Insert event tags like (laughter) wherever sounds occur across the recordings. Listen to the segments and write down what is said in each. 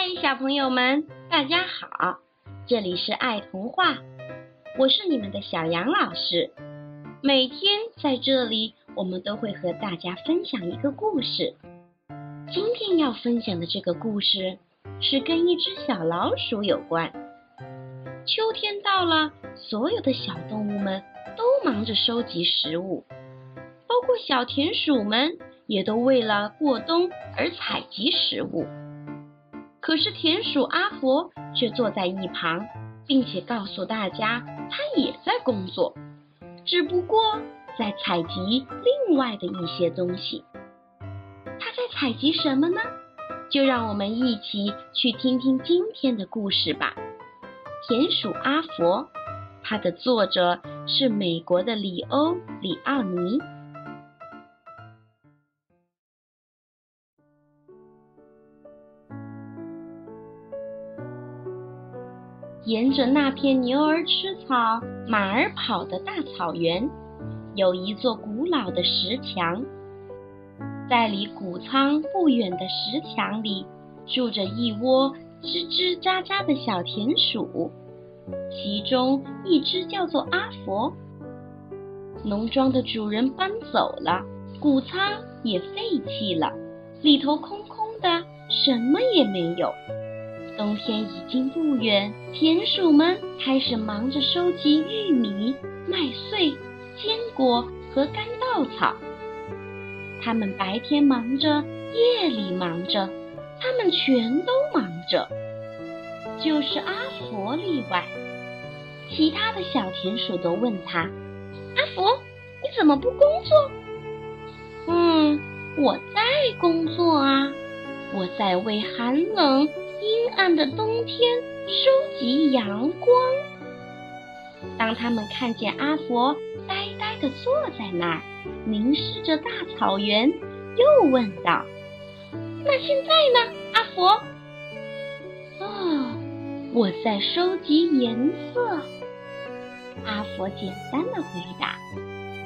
嗨，小朋友们，大家好！这里是爱童话，我是你们的小杨老师。每天在这里，我们都会和大家分享一个故事。今天要分享的这个故事是跟一只小老鼠有关。秋天到了，所有的小动物们都忙着收集食物，包括小田鼠们也都为了过冬而采集食物。可是田鼠阿佛却坐在一旁，并且告诉大家，他也在工作，只不过在采集另外的一些东西。他在采集什么呢？就让我们一起去听听今天的故事吧。田鼠阿佛，它的作者是美国的里欧·里奥尼。沿着那片牛儿吃草、马儿跑的大草原，有一座古老的石墙。在离谷仓不远的石墙里，住着一窝吱吱喳喳的小田鼠，其中一只叫做阿佛。农庄的主人搬走了，谷仓也废弃了，里头空空的，什么也没有。冬天已经不远，田鼠们开始忙着收集玉米、麦穗、坚果和干稻草。他们白天忙着，夜里忙着，他们全都忙着，就是阿佛例外。其他的小田鼠都问他：“阿佛，你怎么不工作？”“嗯，我在工作啊，我在为寒冷。”阴暗的冬天，收集阳光。当他们看见阿佛呆呆地坐在那儿，凝视着大草原，又问道：“那现在呢，阿佛？”“啊，我在收集颜色。”阿佛简单的回答。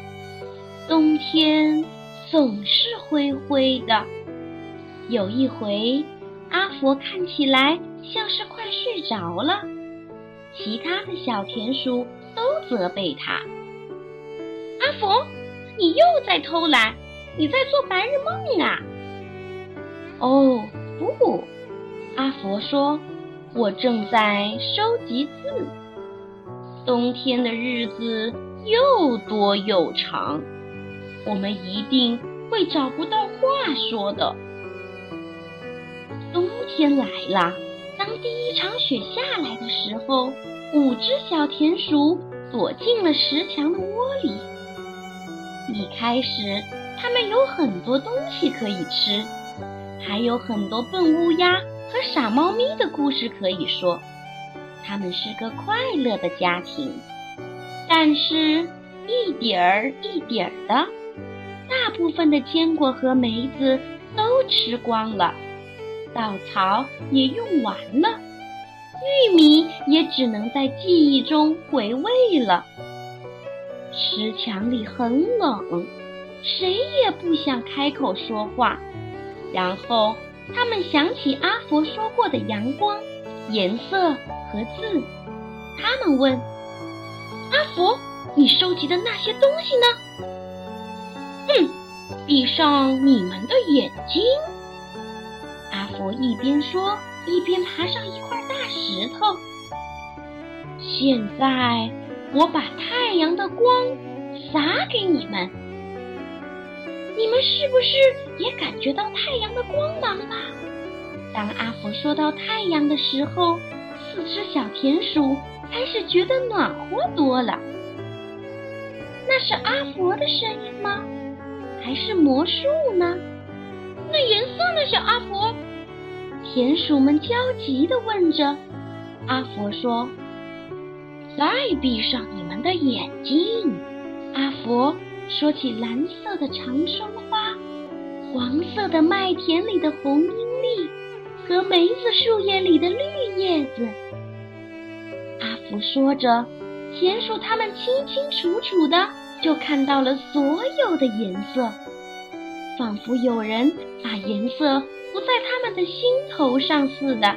“冬天总是灰灰的，有一回。”阿佛看起来像是快睡着了，其他的小田鼠都责备他：“阿佛，你又在偷懒，你在做白日梦啊！”哦，不，阿佛说：“我正在收集字。冬天的日子又多又长，我们一定会找不到话说的。”冬天来了，当第一场雪下来的时候，五只小田鼠躲进了石墙的窝里。一开始，它们有很多东西可以吃，还有很多笨乌鸦和傻猫咪的故事可以说。它们是个快乐的家庭，但是，一点儿一点儿的，大部分的坚果和梅子都吃光了。稻草也用完了，玉米也只能在记忆中回味了。石墙里很冷，谁也不想开口说话。然后他们想起阿佛说过的阳光、颜色和字，他们问：“阿佛，你收集的那些东西呢？”“哼，闭上你们的眼睛。”佛一边说，一边爬上一块大石头。现在我把太阳的光洒给你们，你们是不是也感觉到太阳的光芒了？当阿佛说到太阳的时候，四只小田鼠开始觉得暖和多了。那是阿佛的声音吗？还是魔术呢？那颜色呢，小阿佛？田鼠们焦急地问着：“阿佛说，再闭上你们的眼睛。”阿佛说起蓝色的长生花、黄色的麦田里的红罂粟和梅子树叶里的绿叶子。阿福说着，田鼠他们清清楚楚的就看到了所有的颜色，仿佛有人把颜色。不在他们的心头上似的。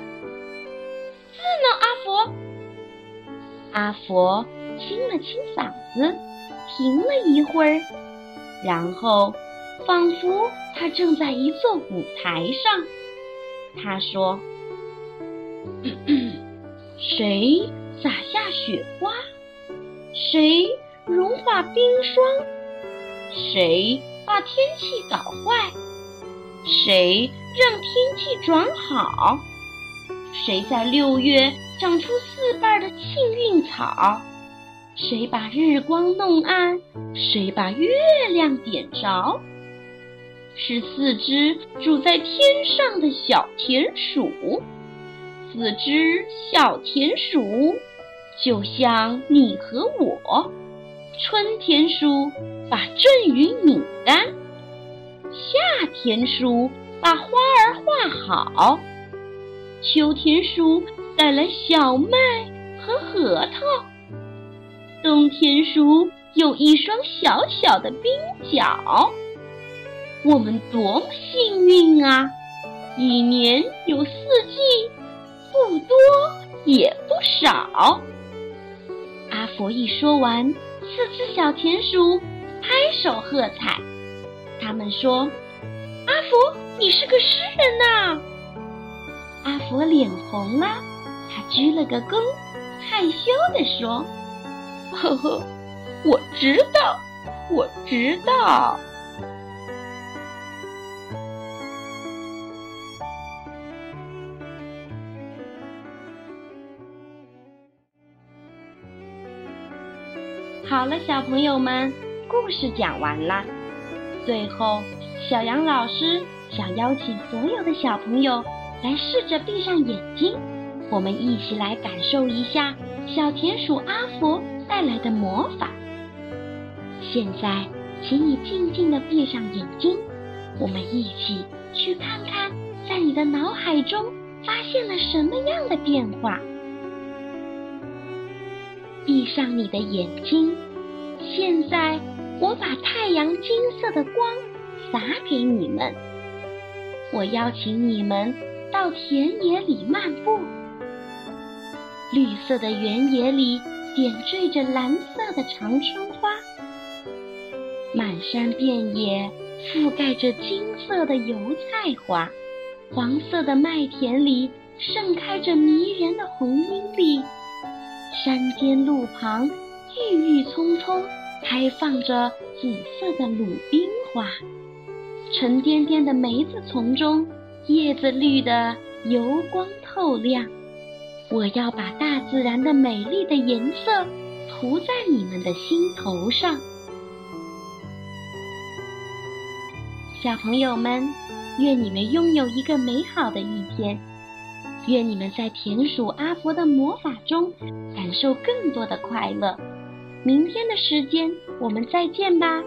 是呢，阿佛。阿佛清了清嗓子，停了一会儿，然后仿佛他正在一座舞台上。他说：“ (clears throat) 谁撒下雪花？谁融化冰霜？谁把天气搞坏？谁让天气转好？谁在六月长出四瓣的幸运草？谁把日光弄暗？谁把月亮点着？”是四只住在天上的小田鼠，四只小田鼠，就像你和我。春田鼠把阵雨拧干，夏天鼠把花儿画好，秋天鼠带来小麦和核桃，冬天鼠有一双小小的冰脚。我们多么幸运啊！一年有四季，不多也不少。阿佛一说完，四只小田鼠拍手喝彩。他们说：“阿福，你是个诗人呐！”阿福脸红了，他鞠了个躬，害羞地说：“呵呵，我知道，我知道。”好了，小朋友们，故事讲完了。最后，小杨老师想邀请所有的小朋友来试着闭上眼睛，我们一起来感受一下小田鼠阿福带来的魔法。现在，请你静静地闭上眼睛，我们一起去看看，在你的脑海中发现了什么样的变化。闭上你的眼睛，现在我把太阳金色的光洒给你们。我邀请你们到田野里漫步，绿色的原野里点缀着蓝色的长春花，满山遍野覆盖着金色的油菜花，黄色的麦田里盛开着迷人的红缨粒。山间路旁，郁郁葱葱，开放着紫色的鲁冰花；沉甸甸的梅子丛中，叶子绿得油光透亮。我要把大自然的美丽的颜色涂在你们的心头上，小朋友们，愿你们拥有一个美好的一天。愿你们在田鼠阿佛的魔法中感受更多的快乐。明天的时间，我们再见吧。